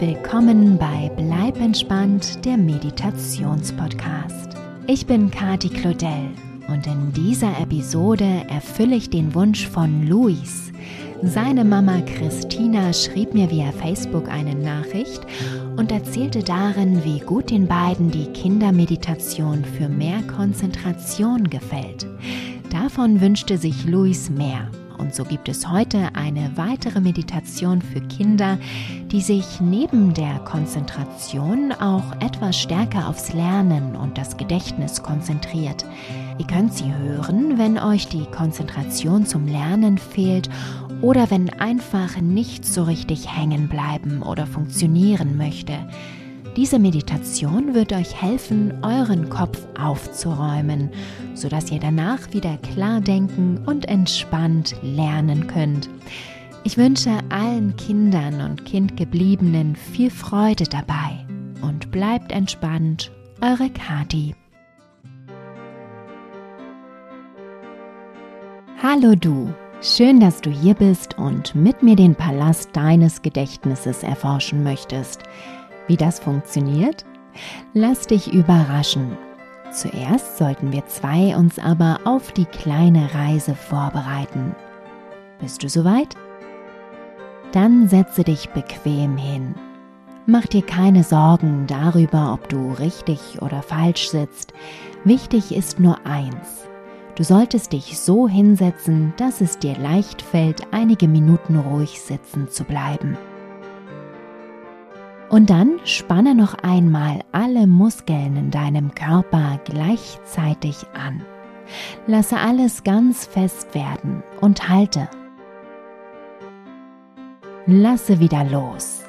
willkommen bei Bleib entspannt, der Meditationspodcast. Ich bin Kati Claudel und in dieser Episode erfülle ich den Wunsch von Luis. Seine Mama Christina schrieb mir via Facebook eine Nachricht und erzählte darin, wie gut den beiden die Kindermeditation für mehr Konzentration gefällt. Davon wünschte sich Luis mehr. Und so gibt es heute eine weitere Meditation für Kinder, die sich neben der Konzentration auch etwas stärker aufs Lernen und das Gedächtnis konzentriert. Ihr könnt sie hören, wenn euch die Konzentration zum Lernen fehlt oder wenn einfach nichts so richtig hängen bleiben oder funktionieren möchte. Diese Meditation wird euch helfen, euren Kopf aufzuräumen, sodass ihr danach wieder klar denken und entspannt lernen könnt. Ich wünsche allen Kindern und Kindgebliebenen viel Freude dabei und bleibt entspannt, eure Kati. Hallo du, schön, dass du hier bist und mit mir den Palast deines Gedächtnisses erforschen möchtest. Wie das funktioniert? Lass dich überraschen. Zuerst sollten wir zwei uns aber auf die kleine Reise vorbereiten. Bist du soweit? Dann setze dich bequem hin. Mach dir keine Sorgen darüber, ob du richtig oder falsch sitzt. Wichtig ist nur eins. Du solltest dich so hinsetzen, dass es dir leicht fällt, einige Minuten ruhig sitzen zu bleiben. Und dann spanne noch einmal alle Muskeln in deinem Körper gleichzeitig an. Lasse alles ganz fest werden und halte. Lasse wieder los.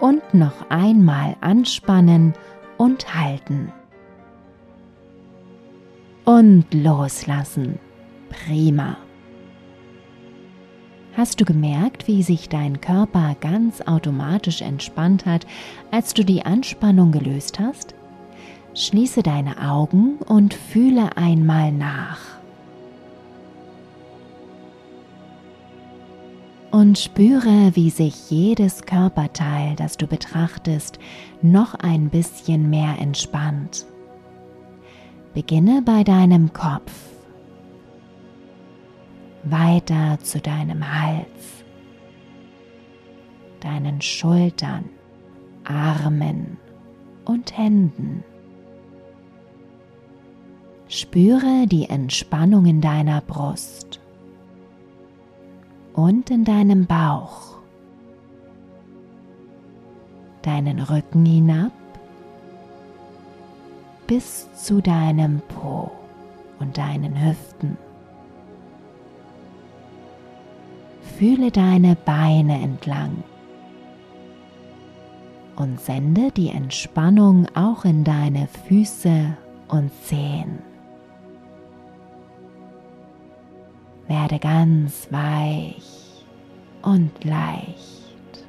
Und noch einmal anspannen und halten. Und loslassen. Prima. Hast du gemerkt, wie sich dein Körper ganz automatisch entspannt hat, als du die Anspannung gelöst hast? Schließe deine Augen und fühle einmal nach. Und spüre, wie sich jedes Körperteil, das du betrachtest, noch ein bisschen mehr entspannt. Beginne bei deinem Kopf weiter zu deinem Hals, deinen Schultern, Armen und Händen. Spüre die Entspannung in deiner Brust und in deinem Bauch, deinen Rücken hinab bis zu deinem Po und deinen Hüften. Fühle deine Beine entlang und sende die Entspannung auch in deine Füße und Zehen. Werde ganz weich und leicht.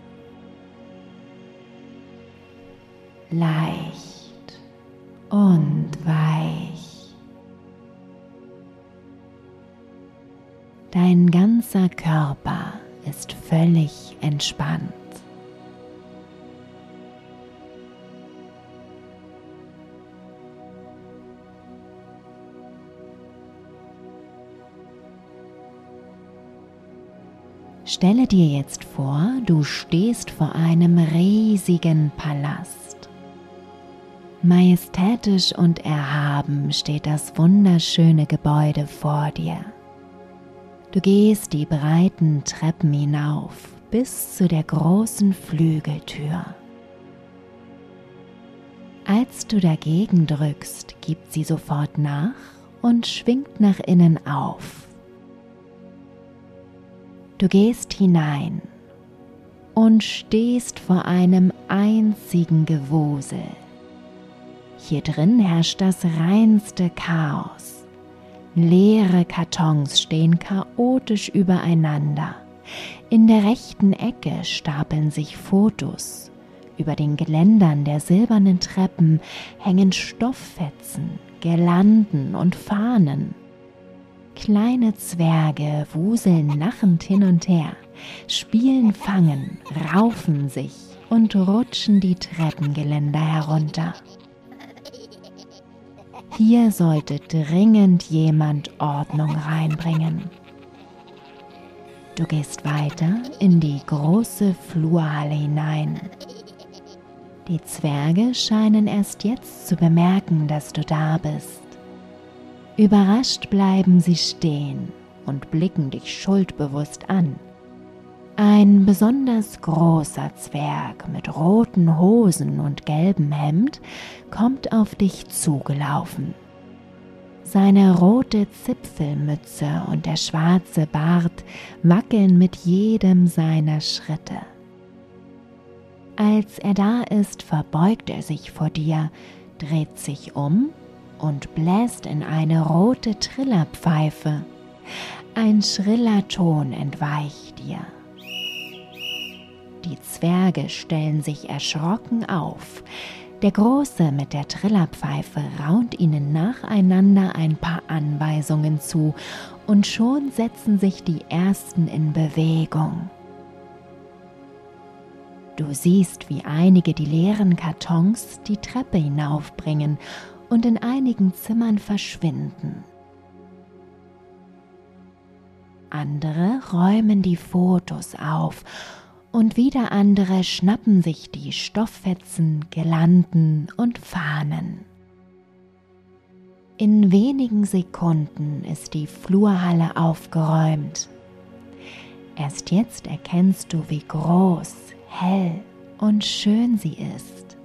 Leicht und weich. Dein ganzer Körper ist völlig entspannt. Stelle dir jetzt vor, du stehst vor einem riesigen Palast. Majestätisch und erhaben steht das wunderschöne Gebäude vor dir. Du gehst die breiten Treppen hinauf bis zu der großen Flügeltür. Als du dagegen drückst, gibt sie sofort nach und schwingt nach innen auf. Du gehst hinein und stehst vor einem einzigen Gewusel. Hier drin herrscht das reinste Chaos. Leere Kartons stehen chaotisch übereinander. In der rechten Ecke stapeln sich Fotos. Über den Geländern der silbernen Treppen hängen Stofffetzen, Girlanden und Fahnen. Kleine Zwerge wuseln lachend hin und her, spielen Fangen, raufen sich, und rutschen die Treppengeländer herunter. Hier sollte dringend jemand Ordnung reinbringen. Du gehst weiter in die große Flurhalle hinein. Die Zwerge scheinen erst jetzt zu bemerken, dass du da bist. Überrascht bleiben sie stehen und blicken dich schuldbewusst an. Ein besonders großer Zwerg mit roten Hosen und gelbem Hemd kommt auf dich zugelaufen. Seine rote Zipfelmütze und der schwarze Bart wackeln mit jedem seiner Schritte. Als er da ist, verbeugt er sich vor dir, dreht sich um und bläst in eine rote Trillerpfeife. Ein schriller Ton entweicht dir. Die Zwerge stellen sich erschrocken auf. Der Große mit der Trillerpfeife raunt ihnen nacheinander ein paar Anweisungen zu, und schon setzen sich die ersten in Bewegung. Du siehst, wie einige die leeren Kartons die Treppe hinaufbringen und in einigen Zimmern verschwinden. Andere räumen die Fotos auf und wieder andere schnappen sich die Stofffetzen, Girlanden und Fahnen. In wenigen Sekunden ist die Flurhalle aufgeräumt. Erst jetzt erkennst du, wie groß, hell und schön sie ist.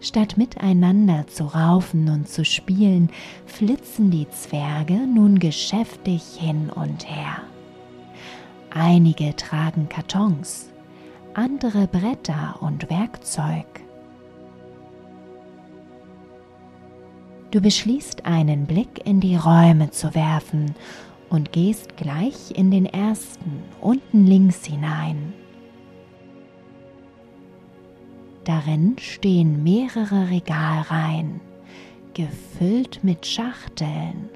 Statt miteinander zu raufen und zu spielen, flitzen die Zwerge nun geschäftig hin und her. Einige tragen Kartons, andere Bretter und Werkzeug. Du beschließt einen Blick in die Räume zu werfen und gehst gleich in den ersten, unten links hinein. Darin stehen mehrere Regalreihen, gefüllt mit Schachteln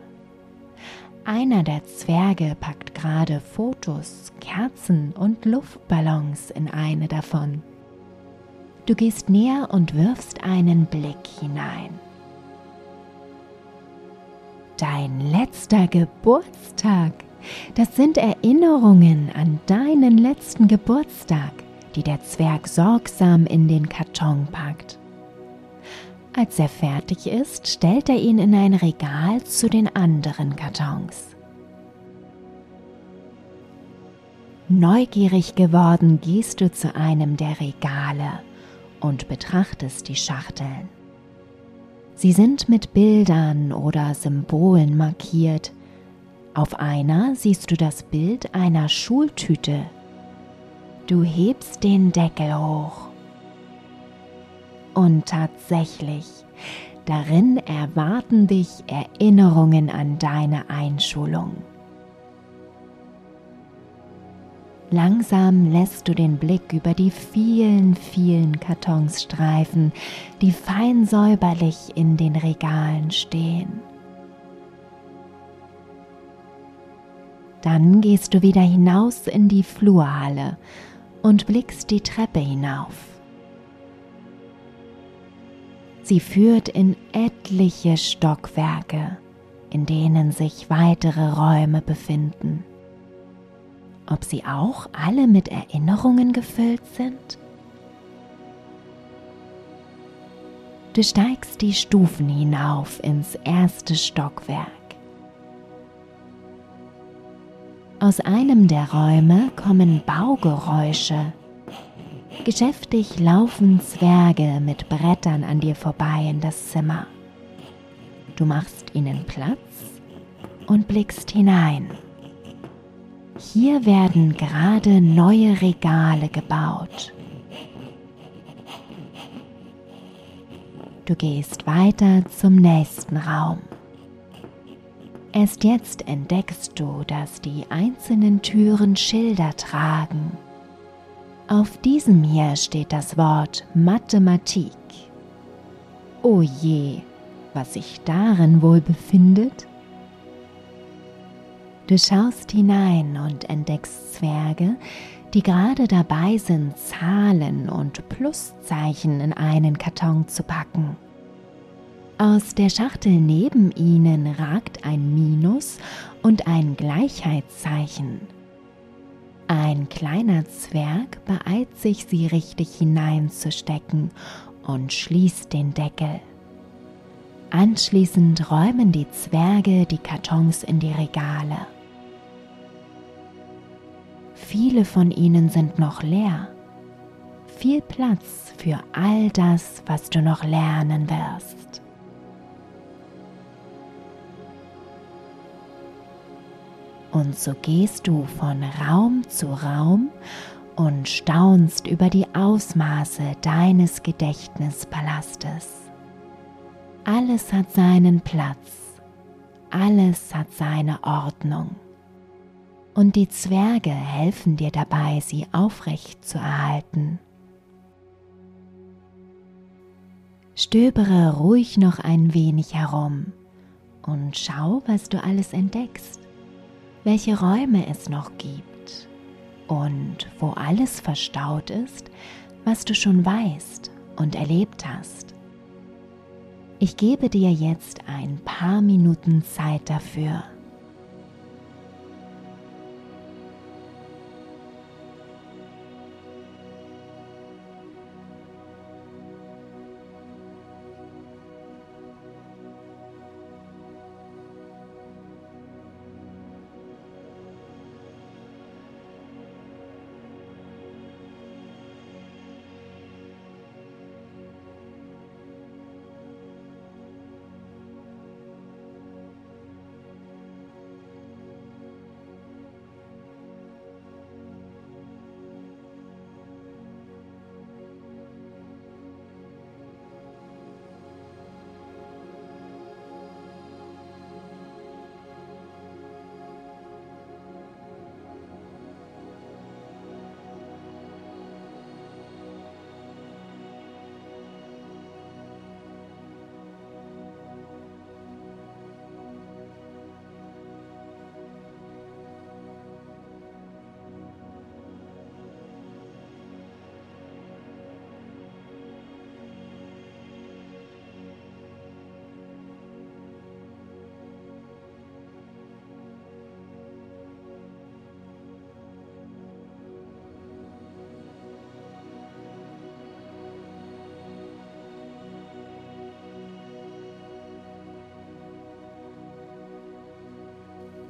einer der Zwerge packt gerade Fotos, Kerzen und Luftballons in eine davon. Du gehst näher und wirfst einen Blick hinein. Dein letzter Geburtstag. Das sind Erinnerungen an deinen letzten Geburtstag, die der Zwerg sorgsam in den Karton packt. Als er fertig ist, stellt er ihn in ein Regal zu den anderen Kartons. Neugierig geworden gehst du zu einem der Regale und betrachtest die Schachteln. Sie sind mit Bildern oder Symbolen markiert. Auf einer siehst du das Bild einer Schultüte. Du hebst den Deckel hoch und tatsächlich, darin erwarten dich Erinnerungen an deine Einschulung. Langsam lässt du den Blick über die vielen, vielen Kartons streifen, die fein säuberlich in den Regalen stehen. Dann gehst du wieder hinaus in die Flurhalle und blickst die Treppe hinauf. Sie führt in etliche Stockwerke, in denen sich weitere Räume befinden. Ob sie auch alle mit Erinnerungen gefüllt sind? Du steigst die Stufen hinauf ins erste Stockwerk. Aus einem der Räume kommen Baugeräusche Geschäftig laufen Zwerge mit Brettern an dir vorbei in das Zimmer. Du machst ihnen Platz und blickst hinein. Hier werden gerade neue Regale gebaut. Du gehst weiter zum nächsten Raum. Erst jetzt entdeckst du, dass die einzelnen Türen Schilder tragen auf diesem hier steht das Wort Mathematik. Oh je, was sich darin wohl befindet? Du schaust hinein und entdeckst Zwerge, die gerade dabei sind, Zahlen und Pluszeichen in einen Karton zu packen. Aus der Schachtel neben ihnen ragt ein Minus und ein Gleichheitszeichen. Ein kleiner Zwerg beeilt sich, sie richtig hineinzustecken und schließt den Deckel. Anschließend räumen die Zwerge die Kartons in die Regale. Viele von ihnen sind noch leer. Viel Platz für all das, was du noch lernen wirst. Und so gehst du von Raum zu Raum und staunst über die Ausmaße deines Gedächtnispalastes. Alles hat seinen Platz, alles hat seine Ordnung. Und die Zwerge helfen dir dabei, sie aufrecht zu erhalten. Stöbere ruhig noch ein wenig herum und schau, was du alles entdeckst welche Räume es noch gibt und wo alles verstaut ist, was du schon weißt und erlebt hast. Ich gebe dir jetzt ein paar Minuten Zeit dafür.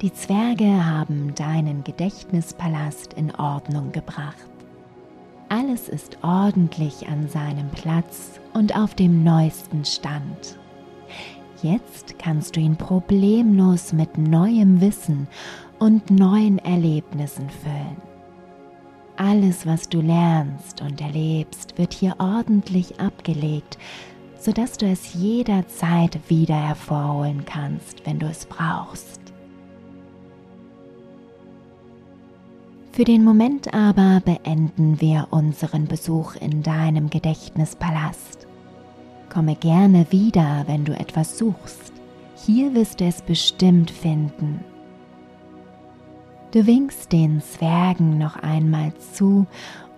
Die Zwerge haben deinen Gedächtnispalast in Ordnung gebracht. Alles ist ordentlich an seinem Platz und auf dem neuesten Stand. Jetzt kannst du ihn problemlos mit neuem Wissen und neuen Erlebnissen füllen. Alles, was du lernst und erlebst, wird hier ordentlich abgelegt, sodass du es jederzeit wieder hervorholen kannst, wenn du es brauchst. Für den Moment aber beenden wir unseren Besuch in deinem Gedächtnispalast. Komme gerne wieder, wenn du etwas suchst. Hier wirst du es bestimmt finden. Du winkst den Zwergen noch einmal zu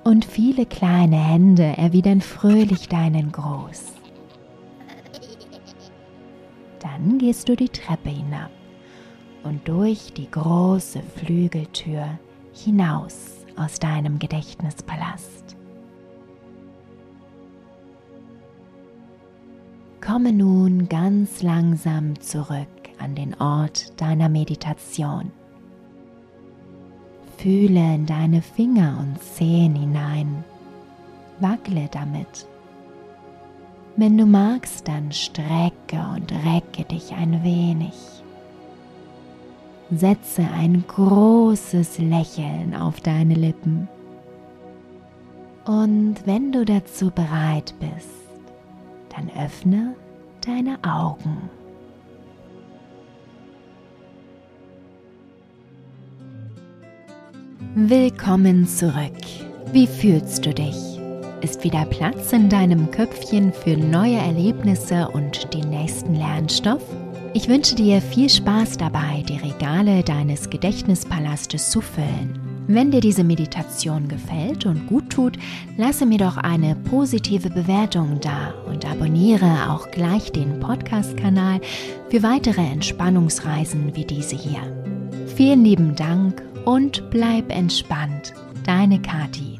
und viele kleine Hände erwidern fröhlich deinen Gruß. Dann gehst du die Treppe hinab und durch die große Flügeltür hinaus aus deinem Gedächtnispalast. Komme nun ganz langsam zurück an den Ort deiner Meditation. Fühle in deine Finger und Zehen hinein. Wackle damit. Wenn du magst, dann strecke und recke dich ein wenig setze ein großes Lächeln auf deine Lippen. Und wenn du dazu bereit bist, dann öffne deine Augen. Willkommen zurück. Wie fühlst du dich? Ist wieder Platz in deinem Köpfchen für neue Erlebnisse und den nächsten Lernstoff? Ich wünsche dir viel Spaß dabei, die Regale deines Gedächtnispalastes zu füllen. Wenn dir diese Meditation gefällt und gut tut, lasse mir doch eine positive Bewertung da und abonniere auch gleich den Podcast-Kanal für weitere Entspannungsreisen wie diese hier. Vielen lieben Dank und bleib entspannt. Deine Kati.